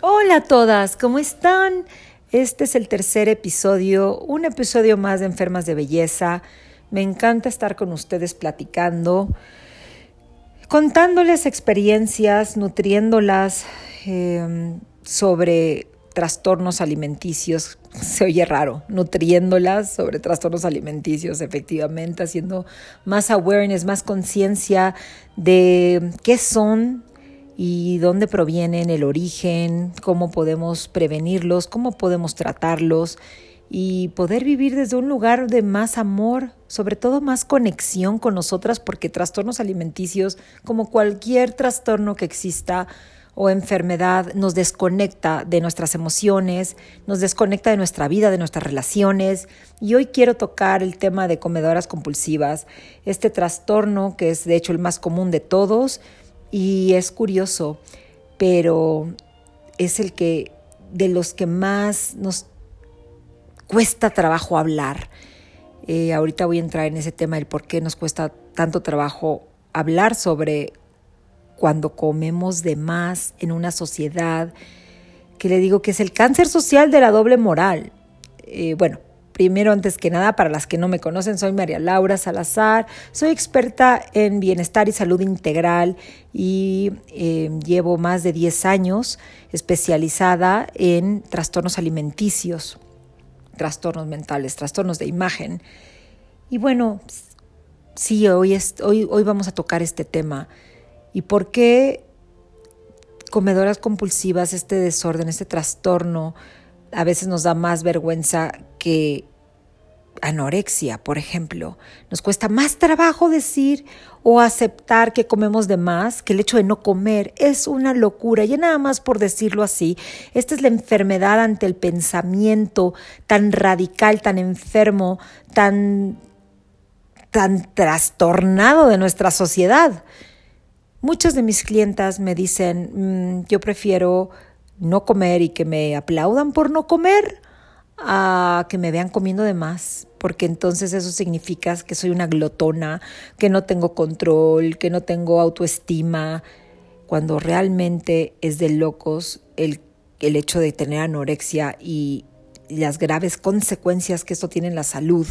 Hola a todas, ¿cómo están? Este es el tercer episodio, un episodio más de Enfermas de Belleza. Me encanta estar con ustedes platicando, contándoles experiencias, nutriéndolas eh, sobre trastornos alimenticios. Se oye raro, nutriéndolas sobre trastornos alimenticios, efectivamente, haciendo más awareness, más conciencia de qué son y dónde provienen, el origen, cómo podemos prevenirlos, cómo podemos tratarlos y poder vivir desde un lugar de más amor, sobre todo más conexión con nosotras, porque trastornos alimenticios, como cualquier trastorno que exista, o enfermedad nos desconecta de nuestras emociones, nos desconecta de nuestra vida, de nuestras relaciones. Y hoy quiero tocar el tema de comedoras compulsivas, este trastorno que es de hecho el más común de todos y es curioso, pero es el que de los que más nos cuesta trabajo hablar. Eh, ahorita voy a entrar en ese tema del por qué nos cuesta tanto trabajo hablar sobre cuando comemos de más en una sociedad que le digo que es el cáncer social de la doble moral. Eh, bueno, primero, antes que nada, para las que no me conocen, soy María Laura Salazar, soy experta en bienestar y salud integral y eh, llevo más de 10 años especializada en trastornos alimenticios, trastornos mentales, trastornos de imagen. Y bueno, sí, hoy, hoy, hoy vamos a tocar este tema ¿Y por qué comedoras compulsivas, este desorden, este trastorno, a veces nos da más vergüenza que anorexia, por ejemplo. Nos cuesta más trabajo decir o aceptar que comemos de más, que el hecho de no comer es una locura. Y nada más por decirlo así, esta es la enfermedad ante el pensamiento tan radical, tan enfermo, tan, tan trastornado de nuestra sociedad. Muchas de mis clientas me dicen, mm, yo prefiero no comer y que me aplaudan por no comer a que me vean comiendo de más, porque entonces eso significa que soy una glotona, que no tengo control, que no tengo autoestima, cuando realmente es de locos el, el hecho de tener anorexia y las graves consecuencias que esto tiene en la salud.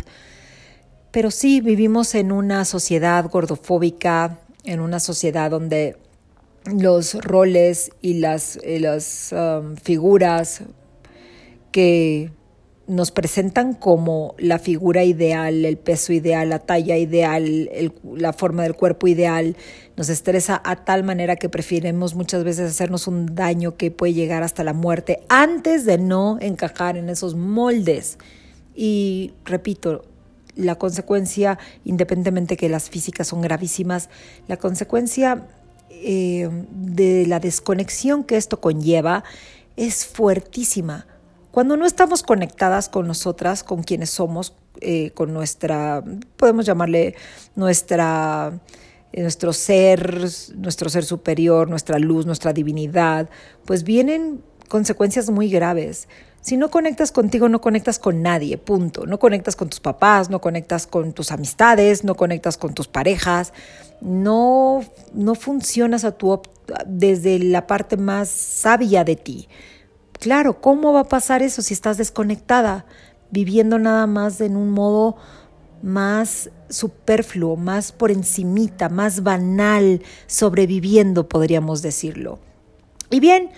Pero sí, vivimos en una sociedad gordofóbica, en una sociedad donde los roles y las, las um, figuras que nos presentan como la figura ideal, el peso ideal, la talla ideal, la forma del cuerpo ideal, nos estresa a tal manera que preferimos muchas veces hacernos un daño que puede llegar hasta la muerte antes de no encajar en esos moldes. Y repito, la consecuencia, independientemente que las físicas son gravísimas, la consecuencia eh, de la desconexión que esto conlleva es fuertísima. Cuando no estamos conectadas con nosotras, con quienes somos, eh, con nuestra, podemos llamarle nuestra, eh, nuestro ser, nuestro ser superior, nuestra luz, nuestra divinidad, pues vienen consecuencias muy graves. Si no conectas contigo, no conectas con nadie, punto. No conectas con tus papás, no conectas con tus amistades, no conectas con tus parejas, no, no funcionas a tu desde la parte más sabia de ti. Claro, ¿cómo va a pasar eso si estás desconectada, viviendo nada más en un modo más superfluo, más por encimita, más banal, sobreviviendo, podríamos decirlo? Y bien,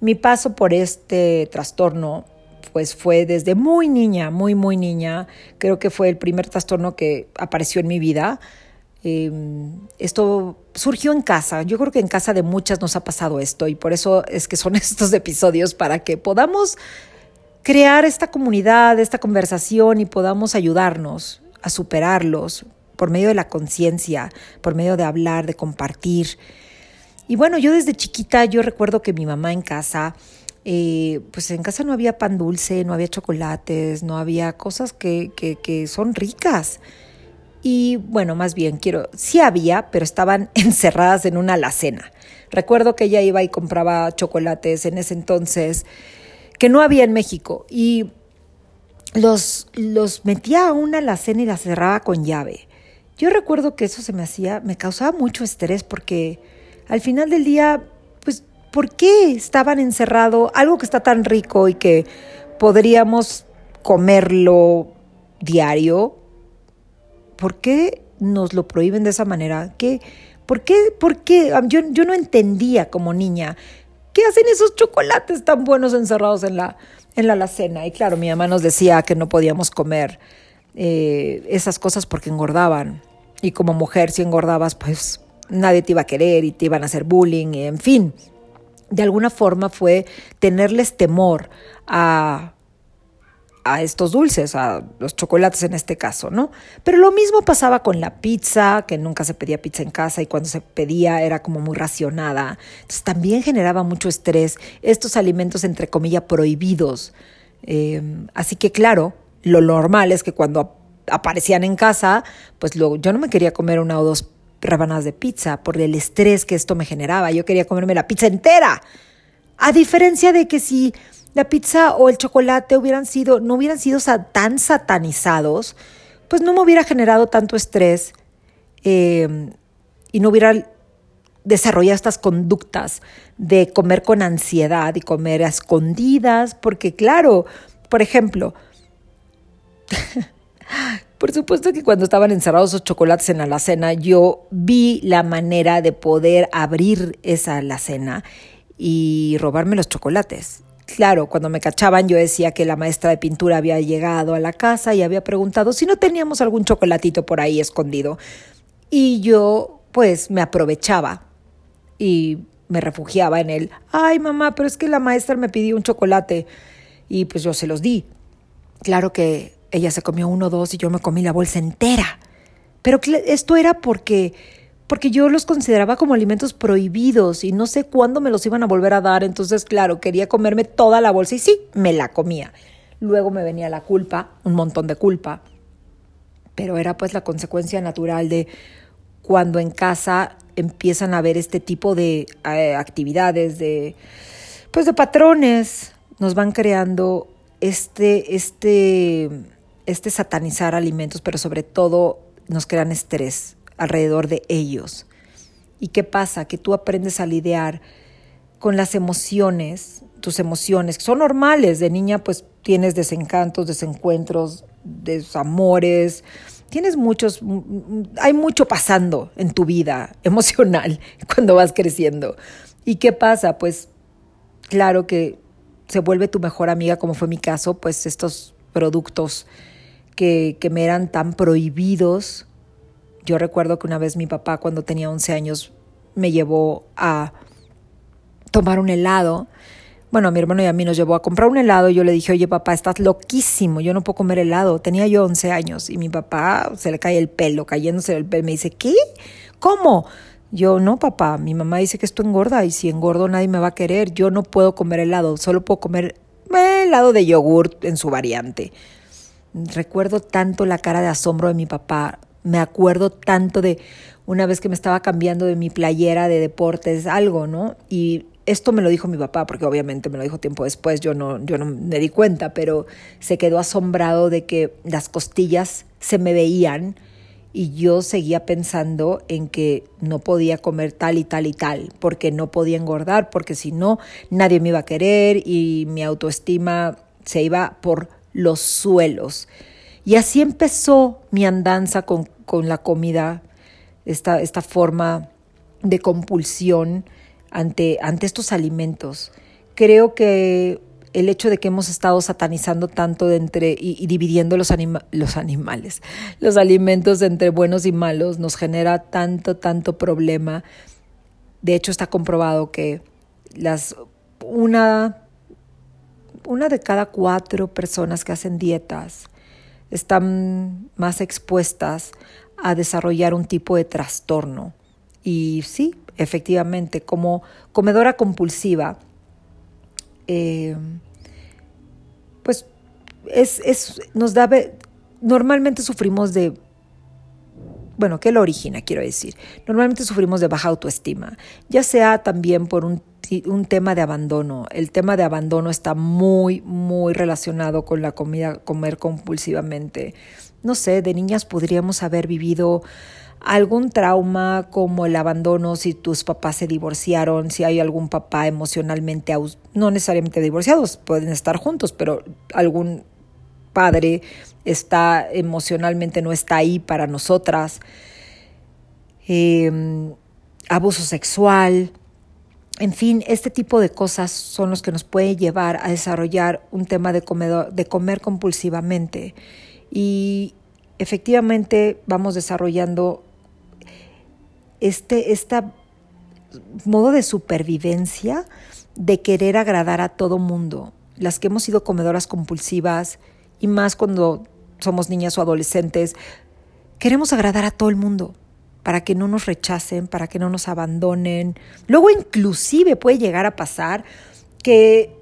mi paso por este trastorno pues fue desde muy niña, muy, muy niña. Creo que fue el primer trastorno que apareció en mi vida. Em, esto surgió en casa. Yo creo que en casa de muchas nos ha pasado esto y por eso es que son estos episodios para que podamos crear esta comunidad, esta conversación y podamos ayudarnos a superarlos por medio de la conciencia, por medio de hablar, de compartir. Y bueno, yo desde chiquita, yo recuerdo que mi mamá en casa, eh, pues en casa no había pan dulce, no había chocolates, no había cosas que, que, que son ricas. Y bueno, más bien quiero, sí había, pero estaban encerradas en una alacena. Recuerdo que ella iba y compraba chocolates en ese entonces, que no había en México, y los, los metía a una alacena y la cerraba con llave. Yo recuerdo que eso se me hacía, me causaba mucho estrés porque al final del día, pues ¿por qué estaban encerrado algo que está tan rico y que podríamos comerlo diario? ¿Por qué nos lo prohíben de esa manera? ¿Qué, ¿Por qué? ¿Por qué? Yo, yo no entendía como niña. ¿Qué hacen esos chocolates tan buenos encerrados en la, en la alacena? Y claro, mi mamá nos decía que no podíamos comer eh, esas cosas porque engordaban. Y como mujer, si engordabas, pues nadie te iba a querer y te iban a hacer bullying, en fin. De alguna forma fue tenerles temor a a estos dulces, a los chocolates en este caso, ¿no? Pero lo mismo pasaba con la pizza, que nunca se pedía pizza en casa y cuando se pedía era como muy racionada. Entonces también generaba mucho estrés estos alimentos entre comillas prohibidos. Em, así que claro, lo normal es que cuando aparecían en casa, pues luego yo no me quería comer una o dos rebanadas de pizza por el estrés que esto me generaba. Yo quería comerme la pizza entera. A diferencia de que si la pizza o el chocolate hubieran sido, no hubieran sido tan satanizados, pues no me hubiera generado tanto estrés em, y no hubiera desarrollado estas conductas de comer con ansiedad y comer a escondidas, porque claro, por ejemplo, por supuesto que cuando estaban encerrados esos chocolates en la alacena, yo vi la manera de poder abrir esa alacena y robarme los chocolates. Claro, cuando me cachaban yo decía que la maestra de pintura había llegado a la casa y había preguntado si no teníamos algún chocolatito por ahí escondido. Y yo pues me aprovechaba y me refugiaba en él. Ay mamá, pero es que la maestra me pidió un chocolate y pues yo se los di. Claro que ella se comió uno o dos y yo me comí la bolsa entera. Pero esto era porque porque yo los consideraba como alimentos prohibidos y no sé cuándo me los iban a volver a dar, entonces claro, quería comerme toda la bolsa y sí, me la comía. Luego me venía la culpa, un montón de culpa, pero era pues la consecuencia natural de cuando en casa empiezan a haber este tipo de eh, actividades, de pues de patrones, nos van creando este, este, este satanizar alimentos, pero sobre todo nos crean estrés alrededor de ellos. ¿Y qué pasa? Que tú aprendes a lidiar con las emociones, tus emociones, que son normales. De niña pues tienes desencantos, desencuentros, desamores, tienes muchos, hay mucho pasando en tu vida emocional cuando vas creciendo. ¿Y qué pasa? Pues claro que se vuelve tu mejor amiga, como fue mi caso, pues estos productos que, que me eran tan prohibidos, yo recuerdo que una vez mi papá cuando tenía 11 años me llevó a tomar un helado. Bueno, a mi hermano y a mí nos llevó a comprar un helado yo le dije, oye papá, estás loquísimo, yo no puedo comer helado. Tenía yo 11 años y mi papá se le cae el pelo, cayéndose el pelo. Me dice, ¿qué? ¿Cómo? Yo, no, papá, mi mamá dice que esto engorda y si engordo nadie me va a querer. Yo no puedo comer helado, solo puedo comer eh, helado de yogur en su variante. Recuerdo tanto la cara de asombro de mi papá me acuerdo tanto de una vez que me estaba cambiando de mi playera de deportes, algo, ¿no? Y esto me lo dijo mi papá, porque obviamente me lo dijo tiempo después, yo no, yo no me di cuenta, pero se quedó asombrado de que las costillas se me veían y yo seguía pensando en que no podía comer tal y tal y tal, porque no podía engordar, porque si no, nadie me iba a querer y mi autoestima se iba por los suelos. Y así empezó mi andanza con, la comida, esta, esta, forma de compulsión ante, ante estos alimentos. Creo que el hecho de que hemos estado satanizando tanto entre, y, dividiendo los, los animales, los alimentos entre buenos y malos, nos genera tanto, tanto problema. De hecho, está comprobado que las, una, una de cada cuatro personas que hacen dietas están más expuestas a desarrollar un tipo de trastorno. Y sí, efectivamente, como comedora compulsiva, eh, pues es, es, nos da, normalmente sufrimos de, bueno, ¿qué lo origina? Quiero decir, normalmente sufrimos de baja autoestima, ya sea también por un un tema de abandono. El tema de abandono está muy, muy relacionado con la comida, comer compulsivamente. No sé, de niñas podríamos haber vivido algún trauma como el abandono, si tus papás se divorciaron, si hay algún papá emocionalmente, no necesariamente divorciados, pueden estar juntos, pero algún padre está emocionalmente, no está ahí para nosotras, em, abuso sexual, en fin, este tipo de cosas son los que nos puede llevar a desarrollar un tema de, de comer compulsivamente. Y efectivamente vamos desarrollando este, modo de supervivencia de querer agradar a todo mundo. Las que hemos sido comedoras compulsivas y más cuando somos niñas o adolescentes, queremos agradar a todo el mundo para que no nos rechacen, para que no nos abandonen. Luego inclusive puede llegar a pasar que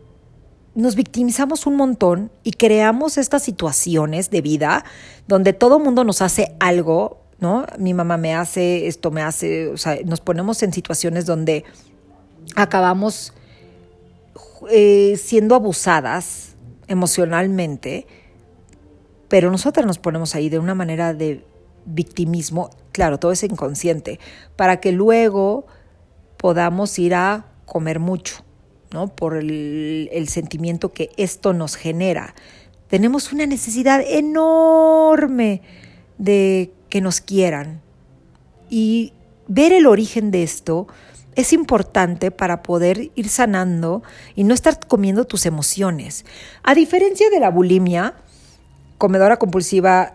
nos victimizamos un montón y creamos estas situaciones de vida donde todo mundo nos hace algo ¿no? Mi mamá me hace, esto me hace, o sea, nos ponemos en situaciones donde acabamos eh, siendo abusadas emocionalmente, pero nosotras nos ponemos ahí de una manera de victimismo, claro, todo es inconsciente, para que luego podamos ir a comer mucho, ¿no? Por el, el sentimiento que esto nos genera. Tenemos una necesidad enorme de que nos quieran. Y ver el origen de esto es importante para poder ir sanando y no estar comiendo tus emociones. A diferencia de la bulimia, comedora compulsiva,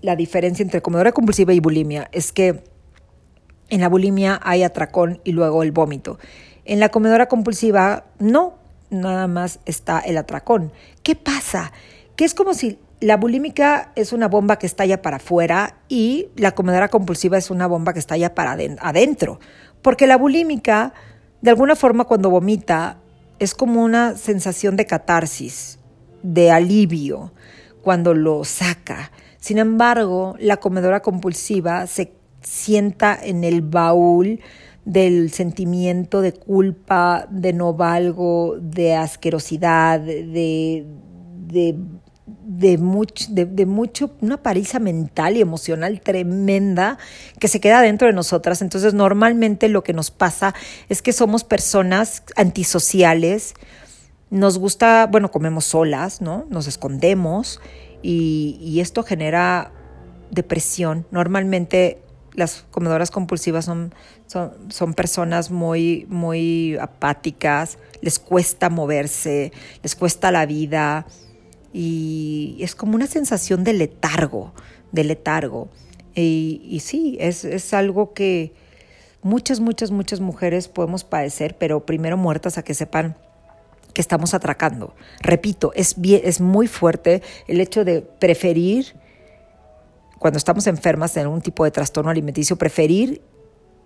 la diferencia entre comedora compulsiva y bulimia es que en la bulimia hay atracón y luego el vómito. En la comedora compulsiva no, nada más está el atracón. ¿Qué pasa? Que es como si la bulímica es una bomba que estalla para afuera y la comedora compulsiva es una bomba que estalla para adentro. Porque la bulímica, de alguna forma, cuando vomita, es como una sensación de catarsis, de alivio, cuando lo saca. Sin embargo, la comedora compulsiva se sienta en el baúl del sentimiento de culpa, de no valgo, de asquerosidad, de, de de mucho, de, mucho, una pariza mental y emocional tremenda que se queda dentro de nosotras. Entonces, normalmente lo que nos pasa es que somos personas antisociales, nos gusta, bueno, comemos solas, ¿no? Nos escondemos y, y esto genera depresión. Normalmente las comedoras compulsivas son, son, son, personas muy, muy apáticas, les cuesta moverse, les cuesta la vida, y es como una sensación de letargo, de letargo. Y, sí, es, es, algo que muchas, muchas, muchas mujeres podemos padecer, pero primero muertas a que sepan que estamos atracando. Repito, es, es muy fuerte el hecho de preferir, cuando estamos enfermas de algún tipo de trastorno alimenticio, preferir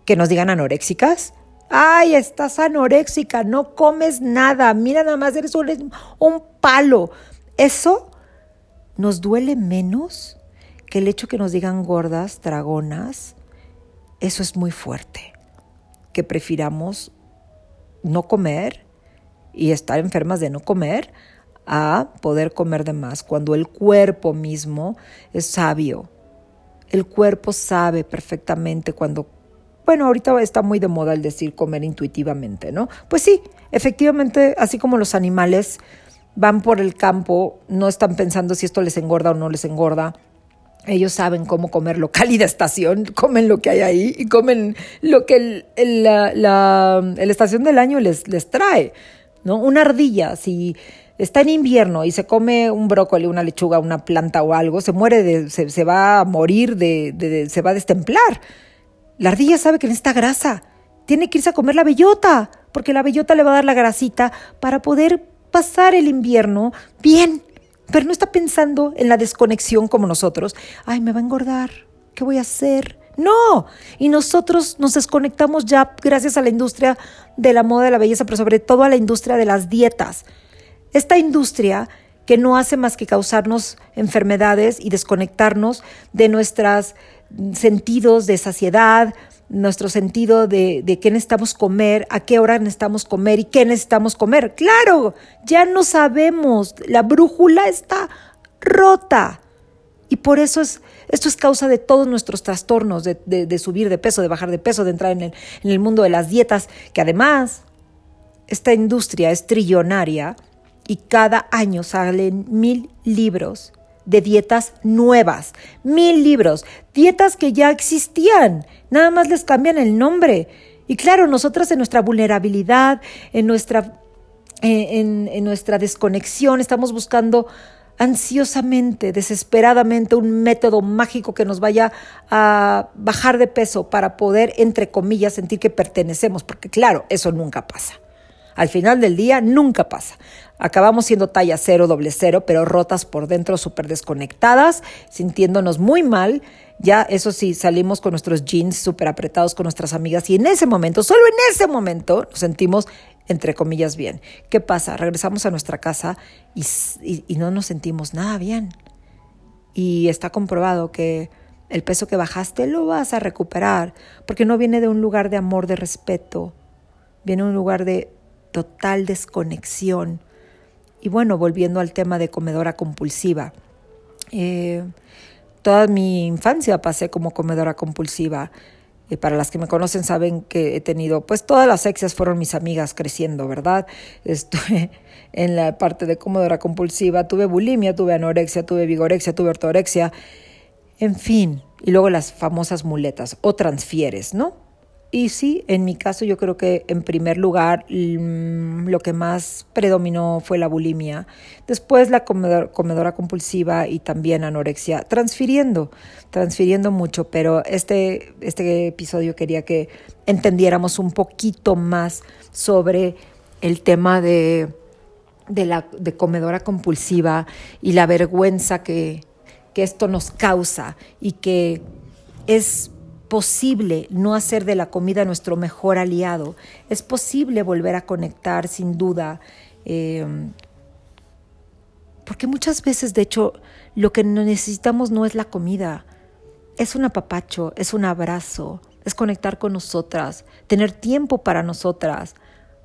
que nos digan anoréxicas Ay, estás anoréxica, no comes nada, mira nada más, eres un, un palo. Eso nos duele menos que el hecho que nos digan gordas, dragonas. Eso es muy fuerte. Que prefiramos no comer y estar enfermas de no comer a poder comer de más, cuando el cuerpo mismo es sabio. El cuerpo sabe perfectamente cuando, bueno, ahorita está muy de moda el decir comer intuitivamente, ¿no? Pues sí, efectivamente, así como los animales van por el campo, no están pensando si esto les engorda o no les engorda. Ellos saben cómo comer y de estación, comen lo que hay ahí y comen lo que el, la, la, estación del año les, les trae. ¿No? Una ardilla, si está en invierno y se come un brócoli, una lechuga, una planta o algo, se muere, se, va a morir, de, se va a destemplar. La ardilla sabe que necesita grasa, tiene que irse a comer la bellota, porque la bellota le va a dar la grasita para poder pasar el invierno bien, pero no está pensando en la desconexión como nosotros. Ay, me va a engordar, ¿qué voy a hacer? No, y nosotros nos desconectamos ya gracias a la industria de la moda, de la belleza, pero sobre todo a la industria de las dietas. Esta industria que no hace más que causarnos enfermedades y desconectarnos de nuestros sentidos de saciedad, nuestro sentido de, de, qué necesitamos comer, a qué hora necesitamos comer y qué necesitamos comer. Claro, ya no sabemos, la brújula está rota. Y por eso es, esto es causa de todos nuestros trastornos, de, subir de peso, de bajar de peso, de entrar en el, en el mundo de las dietas, que además esta industria es trillonaria y cada año salen mil libros de dietas nuevas, mil libros, dietas que ya existían, nada más les cambian el nombre. Y claro, nosotras en nuestra vulnerabilidad, en nuestra, eh, en nuestra desconexión, estamos buscando ansiosamente, desesperadamente, un método mágico que nos vaya a bajar de peso para poder, entre comillas, sentir que pertenecemos, porque claro, eso nunca pasa. Al final del día nunca pasa. Acabamos siendo talla cero, doble cero, pero rotas por dentro, súper desconectadas, sintiéndonos muy mal. Ya, eso sí, salimos con nuestros jeans súper apretados con nuestras amigas y en ese momento, solo en ese momento, nos sentimos, entre comillas, bien. ¿Qué pasa? Regresamos a nuestra casa y, no nos sentimos nada bien. Y está comprobado que el peso que bajaste lo vas a recuperar, porque no viene de un lugar de amor, de respeto, viene de un lugar de total desconexión. Y bueno, volviendo al tema de comedora compulsiva. Eh, toda mi infancia pasé como comedora compulsiva. Y para las que me conocen saben que he tenido, pues todas las exias fueron mis amigas creciendo, ¿verdad? Estuve en la parte de comedora compulsiva, tuve bulimia, tuve anorexia, tuve vigorexia, tuve ortorexia, en fin. Y luego las famosas muletas o transfieres, ¿no? Y sí, en mi caso yo creo que en primer lugar mm, lo que más predominó fue la bulimia, después la comedora compulsiva y también anorexia, transfiriendo, transfiriendo mucho, pero este, este episodio quería que entendiéramos un poquito más sobre el tema de, de la de comedora compulsiva y la vergüenza que, que esto nos causa y que es posible no hacer de la comida nuestro mejor aliado. Es posible volver a conectar, sin duda. Em, porque muchas veces, de hecho, lo que necesitamos no es la comida, es un apapacho, es un abrazo, es conectar con nosotras, tener tiempo para nosotras,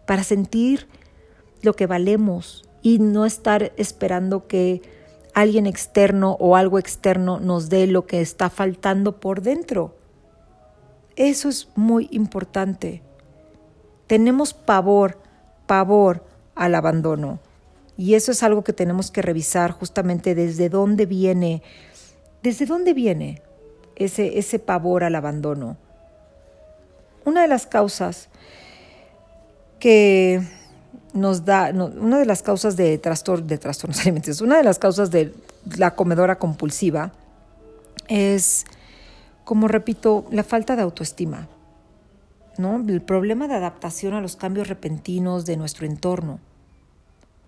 para sentir lo que valemos y no estar esperando que alguien externo o algo externo nos dé lo que está faltando por dentro. Eso es muy importante. Tenemos pavor, pavor al abandono. Y eso es algo que tenemos que revisar justamente desde dónde viene, desde dónde viene ese, ese pavor al abandono. Una de las causas que nos da, una de las causas de, trastor, de trastornos alimenticios, una de las causas de la comedora compulsiva es como repito, la falta de autoestima, ¿no? El problema de adaptación a los cambios repentinos de nuestro entorno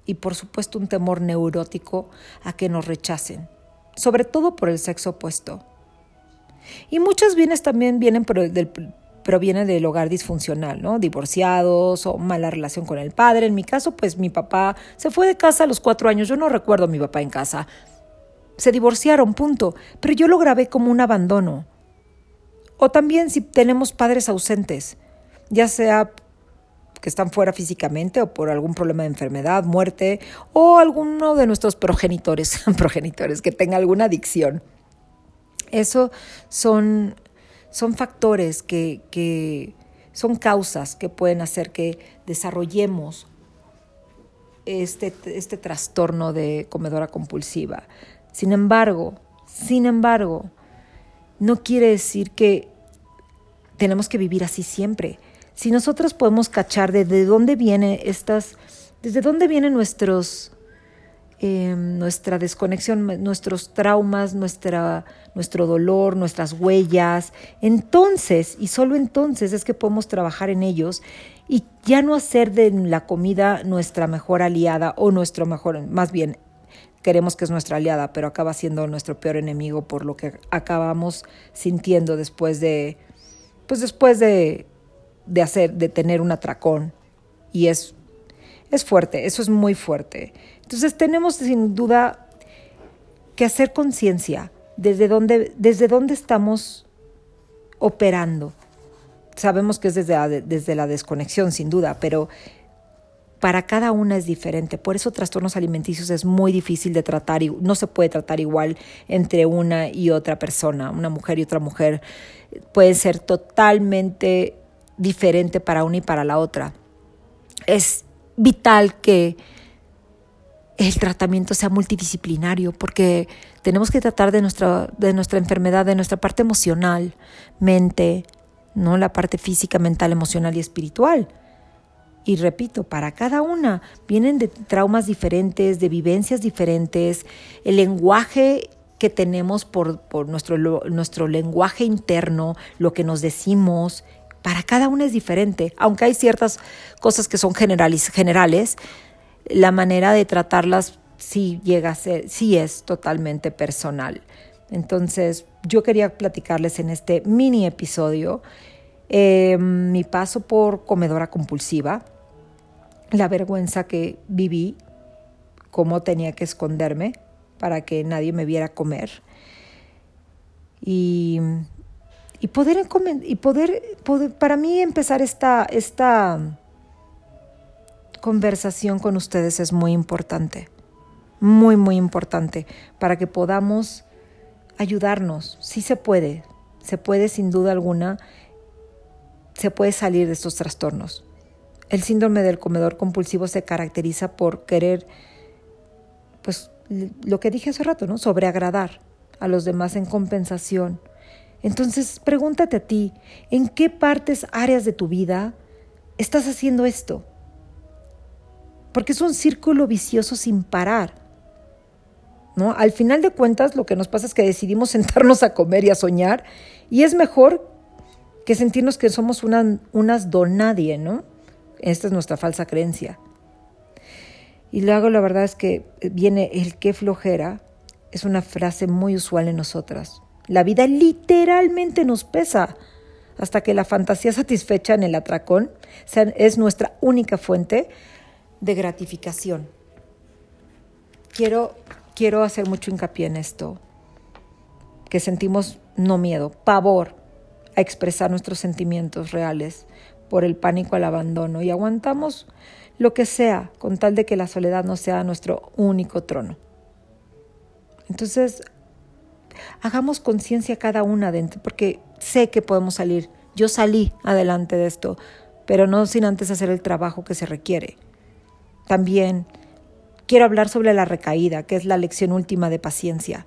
y por supuesto un temor neurótico a que nos rechacen, sobre todo por el sexo opuesto. Y muchas bienes también vienen provienen del hogar disfuncional, ¿no? Divorciados o mala relación con el padre. En mi caso, pues mi papá se fue de casa a los cuatro años. Yo no recuerdo a mi papá en casa. Se divorciaron, punto. Pero yo lo grabé como un abandono. O también si tenemos padres ausentes, ya sea que están fuera físicamente o por algún problema de enfermedad, muerte, o alguno de nuestros progenitores, progenitores que tenga alguna adicción. Eso son, son factores que, que son causas que pueden hacer que desarrollemos este, este trastorno de comedora compulsiva. Sin embargo, sin embargo, no quiere decir que tenemos que vivir así siempre. Si nosotros podemos cachar desde dónde viene estas, desde dónde vienen nuestros, em, nuestra desconexión, nuestros traumas, nuestra, nuestro dolor, nuestras huellas, entonces y solo entonces es que podemos trabajar en ellos y ya no hacer de la comida nuestra mejor aliada o nuestro mejor, más bien queremos que es nuestra aliada, pero acaba siendo nuestro peor enemigo por lo que acabamos sintiendo después de pues después de, de hacer, de tener un atracón. Y es, es fuerte, eso es muy fuerte. Entonces tenemos sin duda que hacer conciencia desde dónde, desde dónde estamos operando. Sabemos que es desde la, desde la desconexión, sin duda, pero para cada una es diferente. Por eso trastornos alimenticios es muy difícil de tratar y no se puede tratar igual entre una y otra persona, una mujer y otra mujer. Puede ser totalmente diferente para una y para la otra. Es vital que el tratamiento sea multidisciplinario porque tenemos que tratar de nuestra, de nuestra enfermedad, de nuestra parte emocional, mente, no la parte física, mental, emocional y espiritual. Y repito, para cada una vienen de traumas diferentes, de vivencias diferentes, el lenguaje que tenemos por, nuestro, nuestro lenguaje interno, lo que nos decimos, para cada una es diferente. Aunque hay ciertas cosas que son generales, generales la manera de tratarlas sí llega a ser, sí es totalmente personal. Entonces, yo quería platicarles en este mini episodio eh, mi paso por comedora compulsiva, la vergüenza que viví, cómo tenía que esconderme para que nadie me viera comer. Y, y poder, y poder, para mí empezar esta, esta conversación con ustedes es muy importante, muy, muy importante, para que podamos ayudarnos. Sí se puede, se puede sin duda alguna, se puede salir de estos trastornos. El síndrome del comedor compulsivo se caracteriza por querer, pues lo que dije hace rato, ¿no? Sobreagradar a los demás en compensación. Entonces, pregúntate a ti, ¿en qué partes, áreas de tu vida estás haciendo esto? Porque es un círculo vicioso sin parar. ¿No? Al final de cuentas, lo que nos pasa es que decidimos sentarnos a comer y a soñar, y es mejor que sentirnos que somos una, unas donadie, ¿no? Esta es nuestra falsa creencia. Y luego la verdad es que viene el qué flojera, es una frase muy usual en nosotras. La vida literalmente nos pesa hasta que la fantasía satisfecha en el atracón es nuestra única fuente de gratificación. Quiero, quiero hacer mucho hincapié en esto, que sentimos no miedo, pavor a expresar nuestros sentimientos reales, por el pánico al abandono y aguantamos lo que sea con tal de que la soledad no sea nuestro único trono. Entonces, hagamos conciencia cada una dentro, porque sé que podemos salir. Yo salí adelante de esto, pero no sin antes hacer el trabajo que se requiere. También quiero hablar sobre la recaída, que es la lección última de paciencia.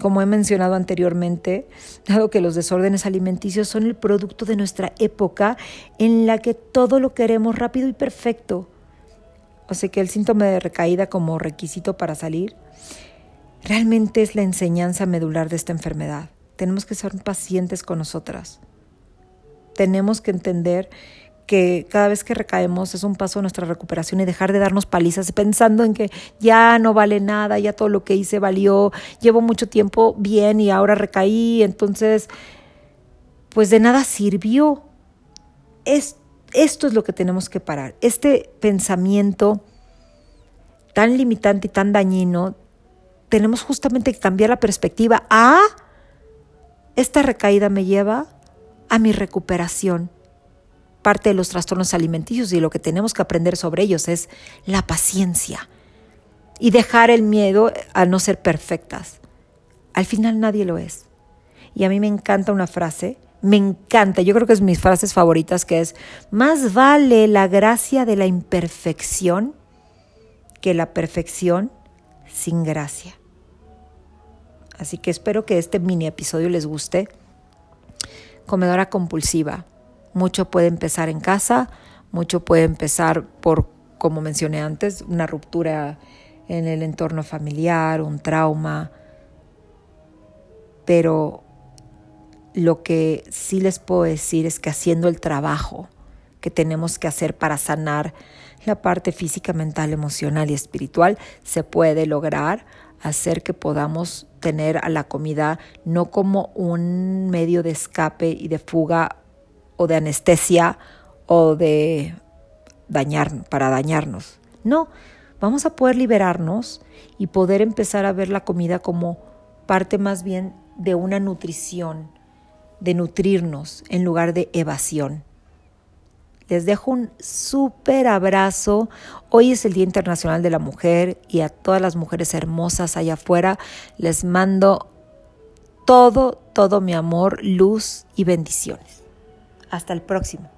Como he mencionado anteriormente, dado que los desórdenes alimenticios son el producto de nuestra época en la que todo lo queremos rápido y perfecto, o sea que el síntoma de recaída como requisito para salir, realmente es la enseñanza medular de esta enfermedad. Tenemos que ser pacientes con nosotras. Tenemos que entender que cada vez que recaemos es un paso a nuestra recuperación y dejar de darnos palizas pensando en que ya no vale nada, ya todo lo que hice valió, llevo mucho tiempo bien y ahora recaí, entonces, pues de nada sirvió. Es, esto es lo que tenemos que parar. Este pensamiento tan limitante y tan dañino, tenemos justamente que cambiar la perspectiva a, esta recaída me lleva a mi recuperación parte de los trastornos alimenticios y lo que tenemos que aprender sobre ellos es la paciencia y dejar el miedo a no ser perfectas. Al final nadie lo es. Y a mí me encanta una frase, me encanta, yo creo que es mis frases favoritas, que es, más vale la gracia de la imperfección que la perfección sin gracia. Así que espero que este mini episodio les guste. Comedora compulsiva mucho puede empezar en casa, mucho puede empezar por, como mencioné antes, una ruptura en el entorno familiar, un trauma. Pero lo que sí les puedo decir es que haciendo el trabajo que tenemos que hacer para sanar la parte física, mental, emocional y espiritual, se puede lograr hacer que podamos tener a la comida no como un medio de escape y de fuga o de anestesia o de dañar, para dañarnos. No, vamos a poder liberarnos y poder empezar a ver la comida como parte más bien de una nutrición, de nutrirnos en lugar de evasión. Les dejo un súper abrazo. Hoy es el Día Internacional de la Mujer y a todas las mujeres hermosas allá afuera les mando todo, todo mi amor, luz y bendiciones. Hasta el próximo.